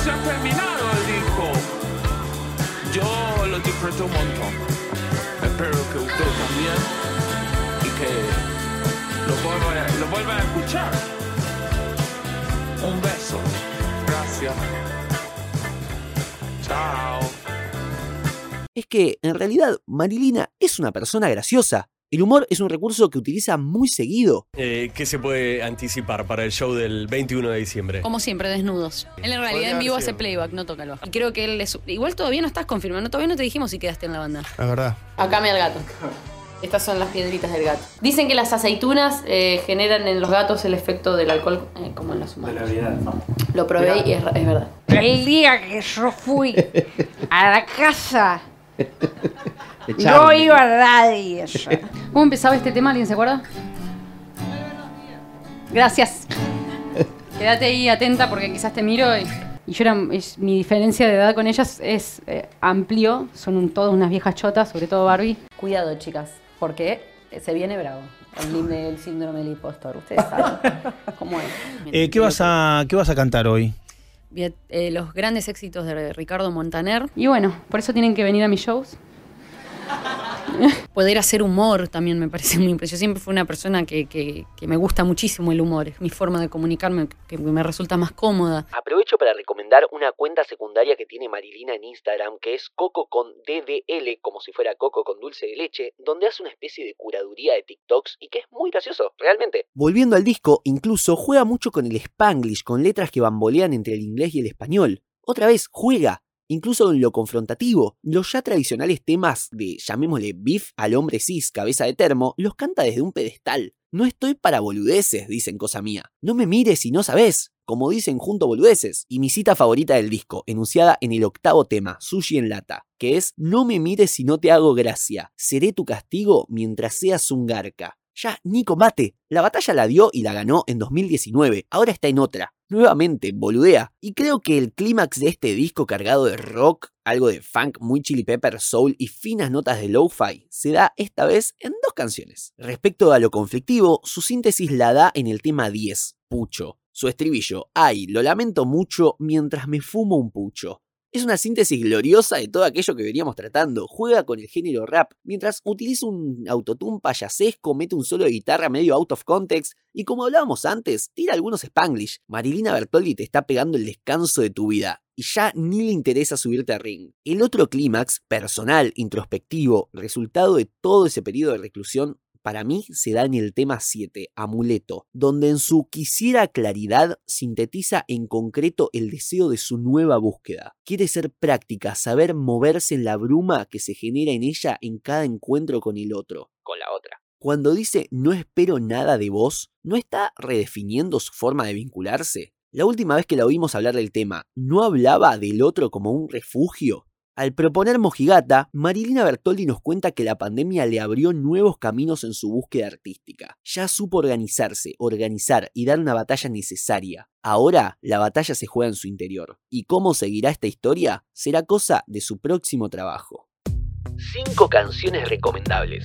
Se ha terminado disco. Yo lo disfruté un montón. Espero que usted también y que lo vuelva, lo vuelva a escuchar. Un beso. Gracias. Chao. Es que, en realidad, Marilina es una persona graciosa. El humor es un recurso que utiliza muy seguido. Eh, ¿Qué se puede anticipar para el show del 21 de diciembre? Como siempre, desnudos. Él en realidad en vivo hace playback, no toca el bajo. Y creo que él es... Igual todavía no estás confirmando, todavía no te dijimos si quedaste en la banda. Es verdad. Acá me al gato. Estas son las piedritas del gato. Dicen que las aceitunas eh, generan en los gatos el efecto del alcohol eh, como en los humanos. Lo probé y es, es verdad. El día que yo fui a la casa, De no Charlie. iba nadie. ¿Cómo empezaba este tema? ¿Alguien se acuerda? Gracias. Quédate ahí atenta porque quizás te miro y, y yo era, es- mi diferencia de edad con ellas es eh, amplio. Son un- todas unas viejas chotas, sobre todo Barbie. Cuidado, chicas, porque se viene bravo. El, el síndrome del impostor, ustedes saben cómo es. Eh, ¿qué, vas a, ¿Qué vas a cantar hoy? Eh, los grandes éxitos de Ricardo Montaner. Y bueno, por eso tienen que venir a mis shows. Poder hacer humor también me parece muy impresionante. Yo siempre fui una persona que, que- que me gusta muchísimo el humor. Es mi forma de comunicarme que me resulta más cómoda. Aprovecho para recomendar una cuenta secundaria que tiene Marilina en Instagram, que es Coco con DDL, como si fuera Coco con dulce de leche, donde hace una especie de curaduría de TikToks y que es muy gracioso, realmente. Volviendo al disco, incluso juega mucho con el spanglish, con letras que bambolean entre el inglés y el español. Otra vez, juega. Incluso en lo confrontativo, los ya tradicionales temas de, llamémosle, beef al hombre cis, cabeza de termo, los canta desde un pedestal. No estoy para boludeces, dicen cosa mía. No me mires si no sabes, como dicen junto boludeces. Y mi cita favorita del disco, enunciada en el octavo tema, Sushi en lata, que es No me mires si no te hago gracia, seré tu castigo mientras seas un garca. Ya, ni combate. La batalla la dio y la ganó en 2019, ahora está en otra. Nuevamente, boludea. Y creo que el clímax de este disco cargado de rock, algo de funk, muy chili pepper, soul y finas notas de lo-fi, se da esta vez en dos canciones. Respecto a lo conflictivo, su síntesis la da en el tema 10, Pucho. Su estribillo, ay, lo lamento mucho mientras me fumo un pucho. Es una síntesis gloriosa de todo aquello que veníamos tratando. Juega con el género rap, mientras utiliza un autotune payasesco, mete un solo de guitarra medio out of context, y como hablábamos antes, tira algunos spanglish. Marilina Bertoldi te está pegando el descanso de tu vida, y ya ni le interesa subirte a ring. El otro clímax, personal, introspectivo, resultado de todo ese periodo de reclusión, para mí se da en el tema 7, Amuleto, donde en su quisiera claridad sintetiza en concreto el deseo de su nueva búsqueda. Quiere ser práctica, saber moverse en la bruma que se genera en ella en cada encuentro con el otro, con la otra. Cuando dice no espero nada de vos, ¿no está redefiniendo su forma de vincularse? La última vez que la oímos hablar del tema, ¿no hablaba del otro como un refugio? Al proponer Mojigata, Marilina Bertoldi nos cuenta que la pandemia le abrió nuevos caminos en su búsqueda artística. Ya supo organizarse, organizar y dar una batalla necesaria. Ahora la batalla se juega en su interior. ¿Y cómo seguirá esta historia? Será cosa de su próximo trabajo. 5 canciones recomendables.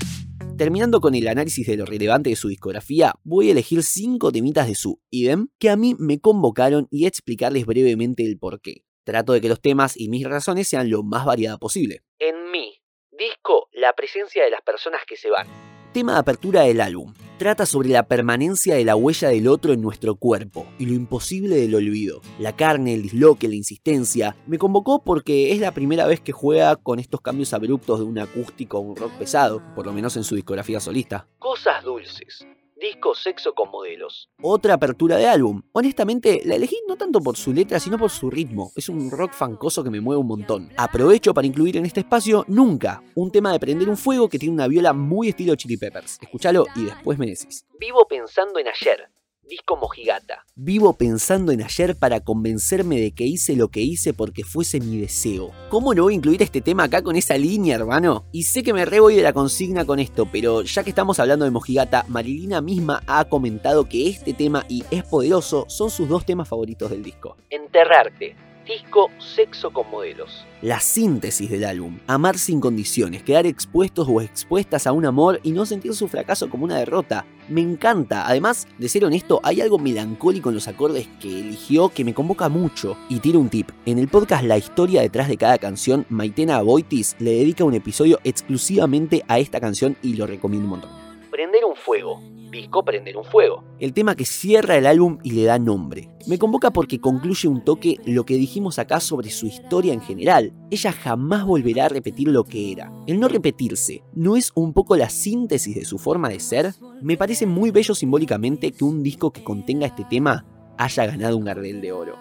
Terminando con el análisis de lo relevante de su discografía, voy a elegir 5 temitas de su idem que a mí me convocaron y explicarles brevemente el porqué. Trato de que los temas y mis razones sean lo más variada posible. En mi disco, la presencia de las personas que se van. Tema de apertura del álbum. Trata sobre la permanencia de la huella del otro en nuestro cuerpo y lo imposible del olvido. La carne, el disloque, la insistencia. Me convocó porque es la primera vez que juega con estos cambios abruptos de un acústico a un rock pesado, por lo menos en su discografía solista. Cosas dulces. Disco Sexo con Modelos. Otra apertura de álbum. Honestamente, la elegí no tanto por su letra, sino por su ritmo. Es un rock fancoso que me mueve un montón. Aprovecho para incluir en este espacio Nunca, un tema de prender un fuego que tiene una viola muy estilo Chili Peppers. Escúchalo y después me decís. Vivo pensando en ayer. Disco Mojigata. Vivo pensando en ayer para convencerme de que hice lo que hice porque fuese mi deseo. ¿Cómo no voy a incluir este tema acá con esa línea, hermano? Y sé que me re voy de la consigna con esto, pero ya que estamos hablando de Mojigata, Marilina misma ha comentado que este tema y Es Poderoso son sus dos temas favoritos del disco. Enterrarte. Disco Sexo con Modelos. La síntesis del álbum. Amar sin condiciones, quedar expuestos o expuestas a un amor y no sentir su fracaso como una derrota. Me encanta. Además, de ser honesto, hay algo melancólico en los acordes que eligió que me convoca mucho. Y tiro un tip. En el podcast La historia detrás de cada canción, Maitena Aboitis le dedica un episodio exclusivamente a esta canción y lo recomiendo un montón. Prender un fuego. Disco Prender un Fuego. El tema que cierra el álbum y le da nombre. Me convoca porque concluye un toque lo que dijimos acá sobre su historia en general. Ella jamás volverá a repetir lo que era. El no repetirse, ¿no es un poco la síntesis de su forma de ser? Me parece muy bello simbólicamente que un disco que contenga este tema haya ganado un Gardel de Oro.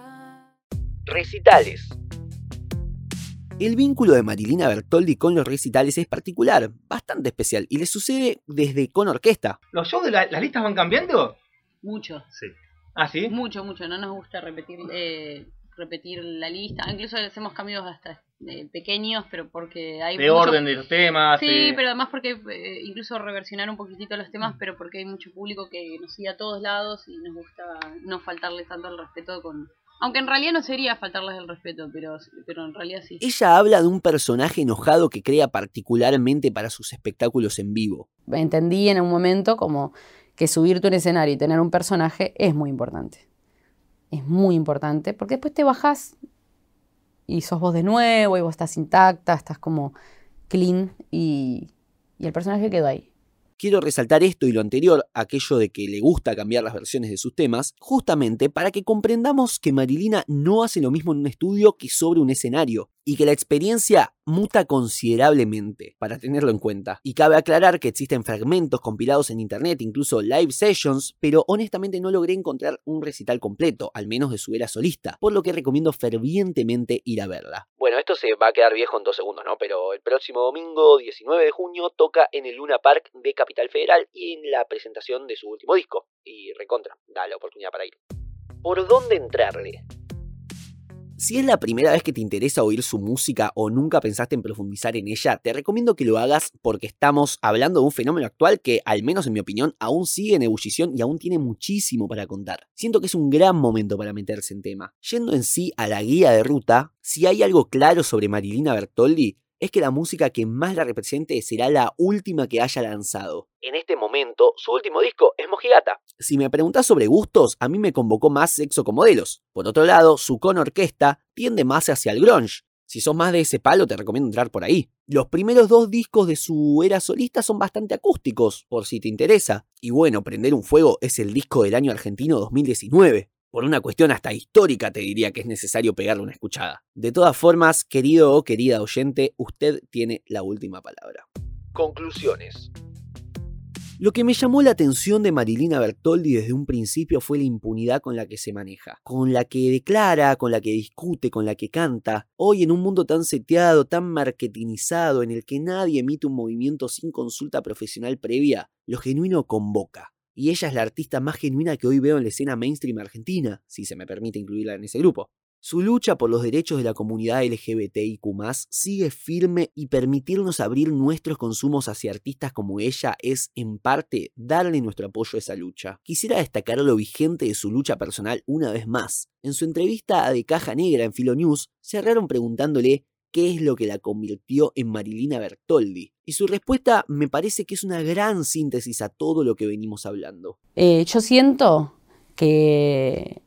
Recitales. El vínculo de Marilina Bertoldi con los recitales es particular, bastante especial, y le sucede desde con orquesta. ¿Los shows de la- las listas van cambiando? Mucho. Sí. ¿Ah, sí? Mucho, mucho. No nos gusta repetir eh, repetir la lista. Incluso hacemos cambios hasta eh, pequeños, pero porque hay De mucho- orden de los temas. Sí, eh. pero además porque eh, incluso reversionar un poquitito los temas, pero porque hay mucho público que nos sigue a todos lados y nos gusta no faltarles tanto el respeto con... Aunque en realidad no sería faltarles el respeto, pero, pero en realidad sí. Ella habla de un personaje enojado que crea particularmente para sus espectáculos en vivo. Entendí en un momento como que subirte un escenario y tener un personaje es muy importante. Es muy importante porque después te bajás y sos vos de nuevo y vos estás intacta, estás como clean y, y el personaje quedó ahí. Quiero resaltar esto y lo anterior, aquello de que le gusta cambiar las versiones de sus temas, justamente para que comprendamos que Marilina no hace lo mismo en un estudio que sobre un escenario, y que la experiencia muta considerablemente, para tenerlo en cuenta. Y cabe aclarar que existen fragmentos compilados en internet, incluso live sessions, pero honestamente no logré encontrar un recital completo, al menos de su era solista, por lo que recomiendo fervientemente ir a verla. Bueno, esto se va a quedar viejo en dos segundos, ¿no? Pero el próximo domingo 19 de junio toca en el Luna Park de Capital Federal y en la presentación de su último disco. Y recontra, da la oportunidad para ir. ¿Por dónde entrarle? Si es la primera vez que te interesa oír su música o nunca pensaste en profundizar en ella, te recomiendo que lo hagas porque estamos hablando de un fenómeno actual que, al menos en mi opinión, aún sigue en ebullición y aún tiene muchísimo para contar. Siento que es un gran momento para meterse en tema. Yendo en sí a la guía de ruta, si hay algo claro sobre Marilina Bertoldi, es que la música que más la represente será la última que haya lanzado. En este momento, su último disco es Mojigata. Si me preguntas sobre gustos, a mí me convocó más Sexo con Modelos. Por otro lado, su con orquesta tiende más hacia el grunge. Si sos más de ese palo, te recomiendo entrar por ahí. Los primeros dos discos de su era solista son bastante acústicos, por si te interesa. Y bueno, Prender un Fuego es el disco del año argentino 2019. Por una cuestión hasta histórica te diría que es necesario pegarle una escuchada. De todas formas, querido o querida oyente, usted tiene la última palabra. Conclusiones. Lo que me llamó la atención de Marilina Bertoldi desde un principio fue la impunidad con la que se maneja, con la que declara, con la que discute, con la que canta. Hoy en un mundo tan seteado, tan marketingizado, en el que nadie emite un movimiento sin consulta profesional previa, lo genuino convoca. Y ella es la artista más genuina que hoy veo en la escena mainstream argentina, si se me permite incluirla en ese grupo. Su lucha por los derechos de la comunidad LGBTIQ sigue firme y permitirnos abrir nuestros consumos hacia artistas como ella es, en parte, darle nuestro apoyo a esa lucha. Quisiera destacar lo vigente de su lucha personal una vez más. En su entrevista a De Caja Negra en Filonews, cerraron preguntándole qué es lo que la convirtió en Marilina Bertoldi. Y su respuesta me parece que es una gran síntesis a todo lo que venimos hablando. Eh, yo siento que,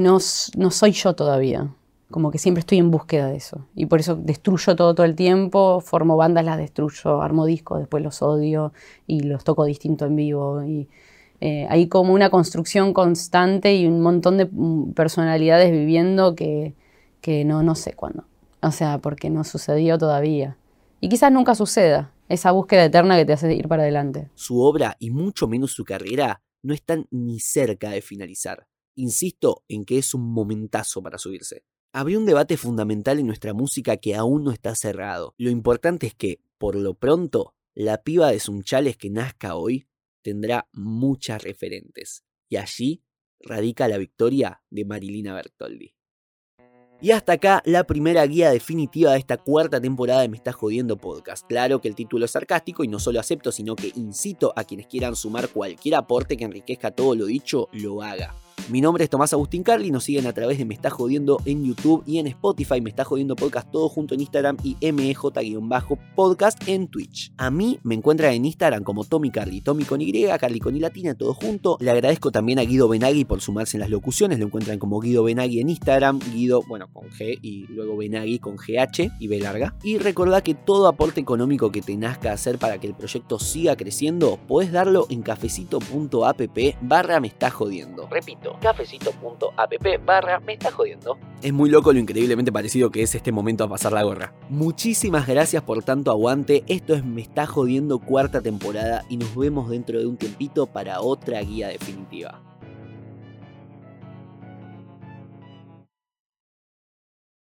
no soy yo todavía. Como que siempre estoy en búsqueda de eso. Y por eso destruyo todo todo el tiempo, formo bandas, las destruyo, armo discos, después los odio y los toco distinto en vivo. Y eh, hay como una construcción constante y un montón de mm, personalidades viviendo que, que no, no sé cuándo. O sea, porque no sucedió todavía. Y quizás nunca suceda. Esa búsqueda eterna que te hace ir para adelante. Su obra y mucho menos su carrera no están ni cerca de finalizar. Insisto en que es un momentazo para subirse. Habría un debate fundamental en nuestra música que aún no está cerrado. Lo importante es que, por lo pronto, la piba de Sunchales que nazca hoy tendrá muchas referentes. Y allí radica la victoria de Marilina Bertoldi. Y hasta acá la primera guía definitiva de esta cuarta temporada de Me Estás Jodiendo Podcast. Claro que el título es sarcástico y no solo acepto, sino que incito a quienes quieran sumar cualquier aporte que enriquezca todo lo dicho, lo haga. Mi nombre es Tomás Agustín Carli, nos siguen a través de Me Está Jodiendo en YouTube y en Spotify, Me Está Jodiendo Podcast todo junto en Instagram y MEJ-podcast en Twitch. A mí me encuentran en Instagram como Tommy Carli, Tommy con Y, Carli con I latina, todo junto. Le agradezco también a Guido Benagui por sumarse en las locuciones, lo encuentran como Guido Benagui en Instagram, Guido, bueno, con G y luego Benagui con GH y B larga. Y recordá que todo aporte económico que te nazca hacer para que el proyecto siga creciendo, podés darlo en cafecito.app barra me está jodiendo. Repito, cafecito.app barra me está jodiendo. Es muy loco lo increíblemente parecido que es este momento a pasar la gorra. Muchísimas gracias por tanto aguante. Esto es Me está jodiendo cuarta temporada y nos vemos dentro de un tiempito para otra guía definitiva.